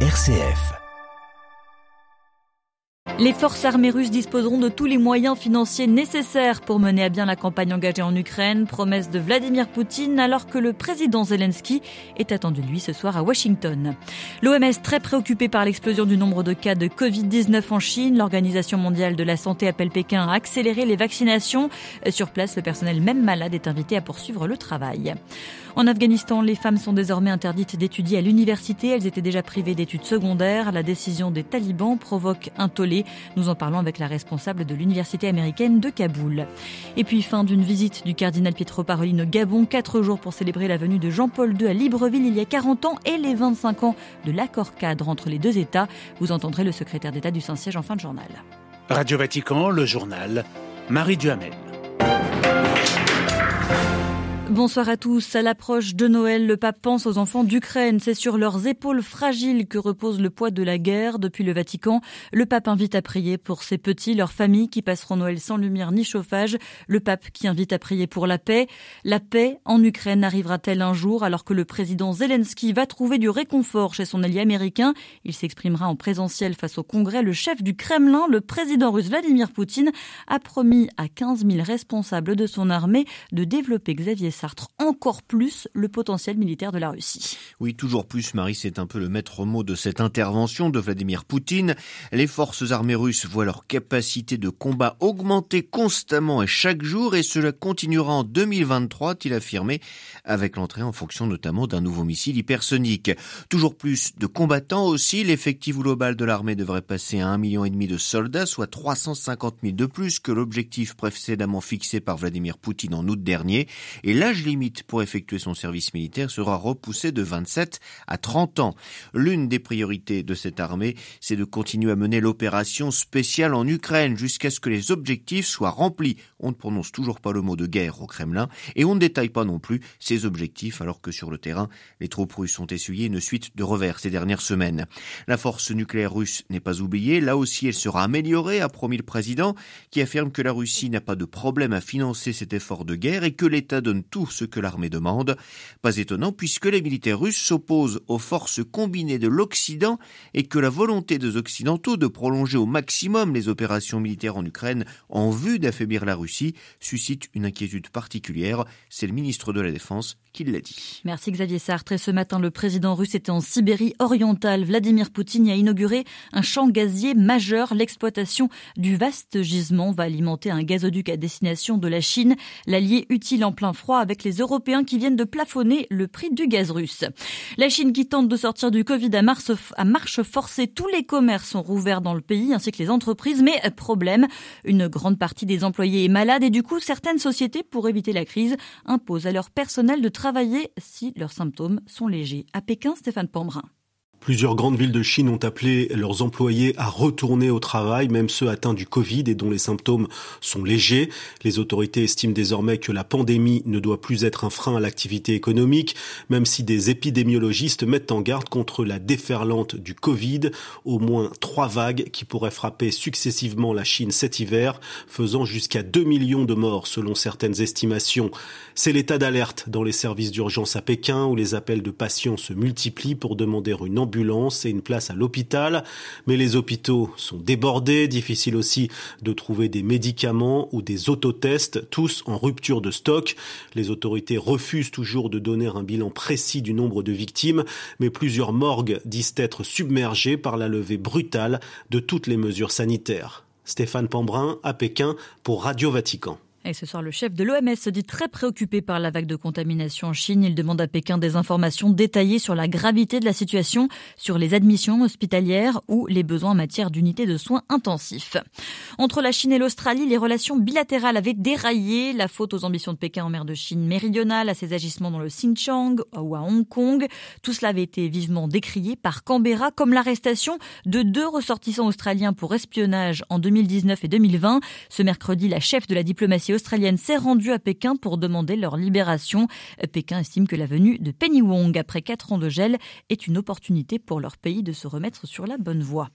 RCF. Les forces armées russes disposeront de tous les moyens financiers nécessaires pour mener à bien la campagne engagée en Ukraine, promesse de Vladimir Poutine alors que le président Zelensky est attendu lui ce soir à Washington. L'OMS très préoccupée par l'explosion du nombre de cas de Covid-19 en Chine, l'Organisation mondiale de la santé appelle Pékin à accélérer les vaccinations. Sur place, le personnel même malade est invité à poursuivre le travail. En Afghanistan, les femmes sont désormais interdites d'étudier à l'université. Elles étaient déjà privées d'études secondaires. La décision des talibans provoque un tollé. Nous en parlons avec la responsable de l'université américaine de Kaboul. Et puis fin d'une visite du cardinal Pietro Parolin au Gabon, quatre jours pour célébrer la venue de Jean-Paul II à Libreville il y a 40 ans et les 25 ans de l'accord cadre entre les deux États. Vous entendrez le secrétaire d'État du Saint-Siège en fin de journal. Radio Vatican, le journal, Marie Duhamel. Bonsoir à tous. À l'approche de Noël, le pape pense aux enfants d'Ukraine. C'est sur leurs épaules fragiles que repose le poids de la guerre. Depuis le Vatican, le pape invite à prier pour ces petits, leurs familles qui passeront Noël sans lumière ni chauffage. Le pape qui invite à prier pour la paix. La paix en Ukraine arrivera-t-elle un jour alors que le président Zelensky va trouver du réconfort chez son allié américain? Il s'exprimera en présentiel face au Congrès. Le chef du Kremlin, le président russe Vladimir Poutine, a promis à 15 000 responsables de son armée de développer Xavier Sartre encore plus le potentiel militaire de la Russie. Oui, toujours plus, Marie, c'est un peu le maître mot de cette intervention de Vladimir Poutine. Les forces armées russes voient leur capacité de combat augmenter constamment et chaque jour, et cela continuera en 2023, a-t-il affirmé, avec l'entrée en fonction notamment d'un nouveau missile hypersonique. Toujours plus de combattants aussi, l'effectif global de l'armée devrait passer à 1,5 million de soldats, soit 350 000 de plus que l'objectif précédemment fixé par Vladimir Poutine en août dernier. L'âge limite pour effectuer son service militaire sera repoussé de 27 à 30 ans. L'une des priorités de cette armée, c'est de continuer à mener l'opération spéciale en Ukraine jusqu'à ce que les objectifs soient remplis. On ne prononce toujours pas le mot de guerre au Kremlin et on ne détaille pas non plus ces objectifs alors que sur le terrain, les troupes russes ont essuyé une suite de revers ces dernières semaines. La force nucléaire russe n'est pas oubliée. Là aussi, elle sera améliorée, a promis le président, qui affirme que la Russie n'a pas de problème à financer cet effort de guerre et que l'État donne tout ce que l'armée demande. Pas étonnant puisque les militaires russes s'opposent aux forces combinées de l'Occident et que la volonté des Occidentaux de prolonger au maximum les opérations militaires en Ukraine en vue d'affaiblir la Russie suscite une inquiétude particulière. C'est le ministre de la Défense Merci Xavier Sartre. Et ce matin, le président russe était en Sibérie orientale. Vladimir Poutine a inauguré un champ gazier majeur. L'exploitation du vaste gisement va alimenter un gazoduc à destination de la Chine, l'allié utile en plein froid avec les Européens qui viennent de plafonner le prix du gaz russe. La Chine qui tente de sortir du Covid à à marche forcée, tous les commerces sont rouverts dans le pays ainsi que les entreprises, mais problème, une grande partie des employés est malade et du coup certaines sociétés, pour éviter la crise, imposent à leur personnel de travailler si leurs symptômes sont légers. À Pékin, Stéphane Pambrin. Plusieurs grandes villes de Chine ont appelé leurs employés à retourner au travail, même ceux atteints du Covid et dont les symptômes sont légers. Les autorités estiment désormais que la pandémie ne doit plus être un frein à l'activité économique, même si des épidémiologistes mettent en garde contre la déferlante du Covid, au moins trois vagues qui pourraient frapper successivement la Chine cet hiver, faisant jusqu'à 2 millions de morts selon certaines estimations. C'est l'état d'alerte dans les services d'urgence à Pékin où les appels de patients se multiplient pour demander une ambulance et une place à l'hôpital. Mais les hôpitaux sont débordés, difficile aussi de trouver des médicaments ou des autotests, tous en rupture de stock. Les autorités refusent toujours de donner un bilan précis du nombre de victimes, mais plusieurs morgues disent être submergées par la levée brutale de toutes les mesures sanitaires. Stéphane Pambrin à Pékin pour Radio Vatican. Et ce soir, le chef de l'OMS se dit très préoccupé par la vague de contamination en Chine. Il demande à Pékin des informations détaillées sur la gravité de la situation, sur les admissions hospitalières ou les besoins en matière d'unités de soins intensifs. Entre la Chine et l'Australie, les relations bilatérales avaient déraillé. La faute aux ambitions de Pékin en mer de Chine méridionale, à ses agissements dans le Xinjiang ou à Hong Kong. Tout cela avait été vivement décrié par Canberra, comme l'arrestation de deux ressortissants australiens pour espionnage en 2019 et 2020. Ce mercredi, la chef de la diplomatie australienne s'est rendue à Pékin pour demander leur libération. Pékin estime que la venue de Penny Wong après quatre ans de gel est une opportunité pour leur pays de se remettre sur la bonne voie.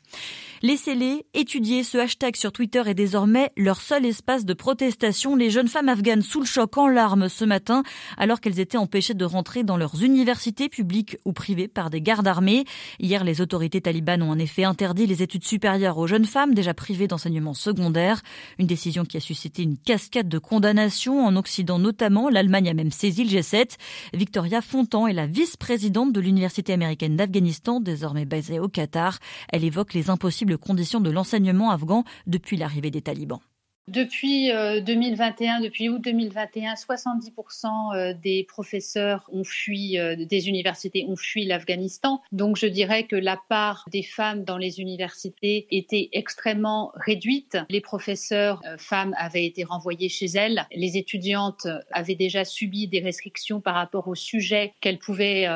Laissez-les étudier. Ce hashtag sur Twitter est désormais leur seul espace de protestation. Les jeunes femmes afghanes sous le choc en larmes ce matin alors qu'elles étaient empêchées de rentrer dans leurs universités publiques ou privées par des gardes armés. Hier, les autorités talibanes ont en effet interdit les études supérieures aux jeunes femmes déjà privées d'enseignement secondaire. Une décision qui a suscité une cascade de condamnations en Occident notamment. L'Allemagne a même saisi le G7. Victoria Fontan est la vice-présidente de l'Université américaine d'Afghanistan, désormais basée au Qatar. Elle évoque les impossibles conditions de l'enseignement afghan depuis l'arrivée des talibans. Depuis 2021, euh, depuis août 2021, 70% euh, des professeurs ont fui, euh, des universités ont fui l'Afghanistan. Donc je dirais que la part des femmes dans les universités était extrêmement réduite. Les professeurs femmes avaient été renvoyés chez elles. Les étudiantes avaient déjà subi des restrictions par rapport au sujet qu'elles pouvaient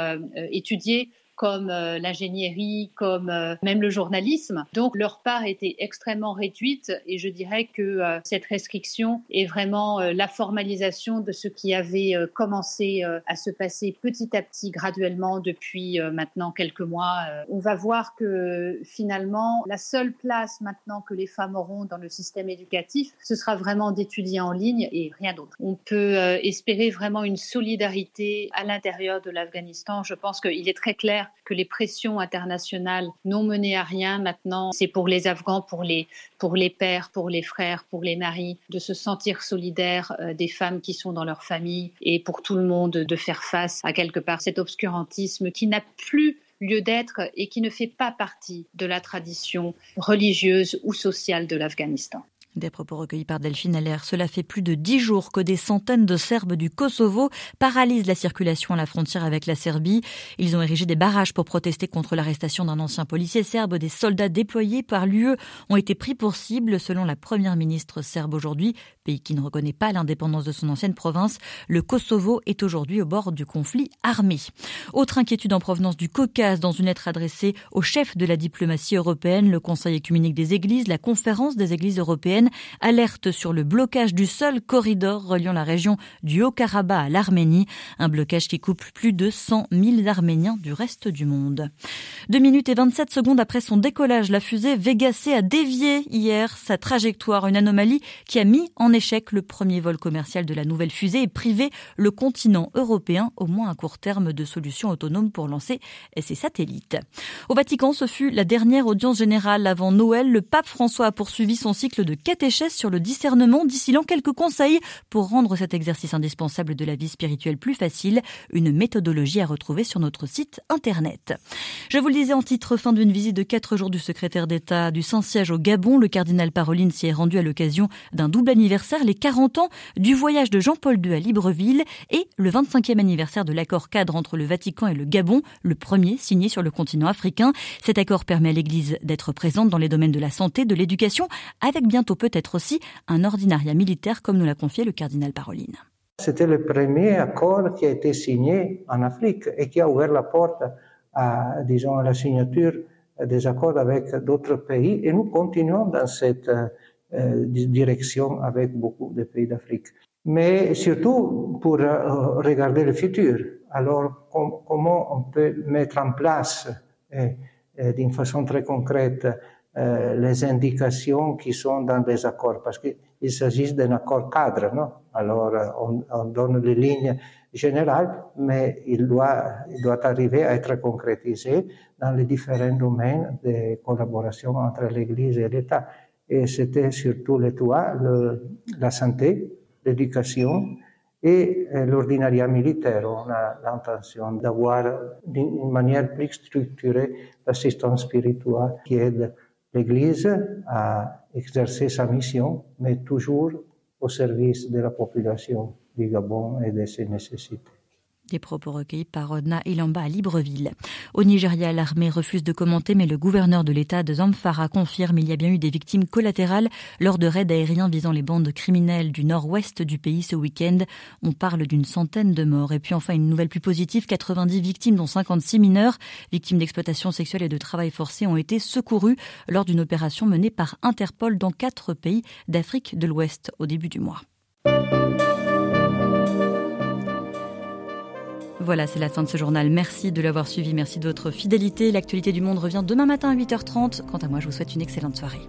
étudier comme euh, l'ingénierie, comme euh, même le journalisme. Donc leur part était extrêmement réduite et je dirais que euh, cette restriction est vraiment la formalisation de ce qui avait commencé à se passer petit à petit, graduellement depuis maintenant quelques mois. On va voir que finalement, la seule place maintenant que les femmes auront dans le système éducatif, ce sera vraiment d'étudier en ligne et rien d'autre. On peut espérer vraiment une solidarité à l'intérieur de l'Afghanistan. Je pense qu'il est très clair que les pressions internationales n'ont mené à rien. Maintenant, c'est pour les Afghans, pour les, pour les pères, pour les frères, pour les maris, de se sentir solidaires euh, des femmes qui sont dans leur famille et pour tout le monde de faire face à quelque part cet obscurantisme qui n'a plus lieu d'être et qui ne fait pas partie de la tradition religieuse ou sociale de l'Afghanistan. Des propos recueillis par Delphine Allaire. Cela fait plus de dix jours que des centaines de Serbes du Kosovo paralysent la circulation à la frontière avec la Serbie. Ils ont érigé des barrages pour protester contre l'arrestation d'un ancien policier serbe. Des soldats déployés par l'UE ont été pris pour cible, selon la première ministre serbe aujourd'hui, pays qui ne reconnaît pas l'indépendance de son ancienne province. Le Kosovo est aujourd'hui au bord du conflit armé. Autre inquiétude en provenance du Caucase dans une lettre adressée au chef de la diplomatie européenne, le Conseil écuménique des églises, la conférence des églises européennes alerte sur le blocage du seul corridor reliant la région du Haut-Karabakh à l'Arménie, un blocage qui coupe plus de 100 000 Arméniens du reste du monde. Deux minutes et 27 secondes après son décollage, la fusée Vega C a dévié hier sa trajectoire, une anomalie qui a mis en échec le premier vol commercial de la nouvelle fusée et privé le continent européen, au moins à court terme, de solutions autonomes pour lancer ses satellites. Au Vatican, ce fut la dernière audience générale avant Noël. Le pape François a poursuivi son cycle de catéchèse sur le discernement, distillant quelques conseils pour rendre cet exercice indispensable de la vie spirituelle plus facile, une méthodologie à retrouver sur notre site internet. Je vous le disais en titre, fin d'une visite de quatre jours du secrétaire d'État du Saint-Siège au Gabon, le cardinal Paroline s'y est rendu à l'occasion d'un double anniversaire, les 40 ans du voyage de Jean-Paul II à Libreville et le 25e anniversaire de l'accord cadre entre le Vatican et le Gabon, le premier signé sur le continent africain. Cet accord permet à l'Église d'être présente dans les domaines de la santé, de l'éducation, avec bientôt peut-être aussi un ordinariat militaire, comme nous l'a confié le cardinal Paroline. C'était le premier accord qui a été signé en Afrique et qui a ouvert la porte à, disons, la signature des accords avec d'autres pays. Et nous continuons dans cette euh, direction avec beaucoup de pays d'Afrique. Mais surtout pour euh, regarder le futur. Alors, comment on peut mettre en place d'une façon très concrète euh, les indications qui sont dans les accords, parce qu'il s'agit d'un accord cadre, non euh, on, on, donne les lignes générales, mais il doit, il doit arriver à être concrétisé dans les différents domaines de collaboration entre l'Église et l'État. Et c'était surtout les trois, le, la santé, l'éducation et euh, l'ordinariat militaire. On a l'intention d'avoir d'une manière plus structurée l'assistance spirituelle qui aide l'Église a exercé sa mission, mais toujours au service de la population du Gabon et de ses nécessités. Des propos recueillis par Odna Ilamba à Libreville. Au Nigeria, l'armée refuse de commenter, mais le gouverneur de l'État de Zamfara confirme qu'il y a bien eu des victimes collatérales lors de raids aériens visant les bandes criminelles du nord-ouest du pays ce week-end. On parle d'une centaine de morts. Et puis enfin, une nouvelle plus positive, 90 victimes, dont 56 mineurs, victimes d'exploitation sexuelle et de travail forcé, ont été secourues lors d'une opération menée par Interpol dans quatre pays d'Afrique de l'Ouest au début du mois. Voilà, c'est la fin de ce journal. Merci de l'avoir suivi, merci de votre fidélité. L'actualité du monde revient demain matin à 8h30. Quant à moi, je vous souhaite une excellente soirée.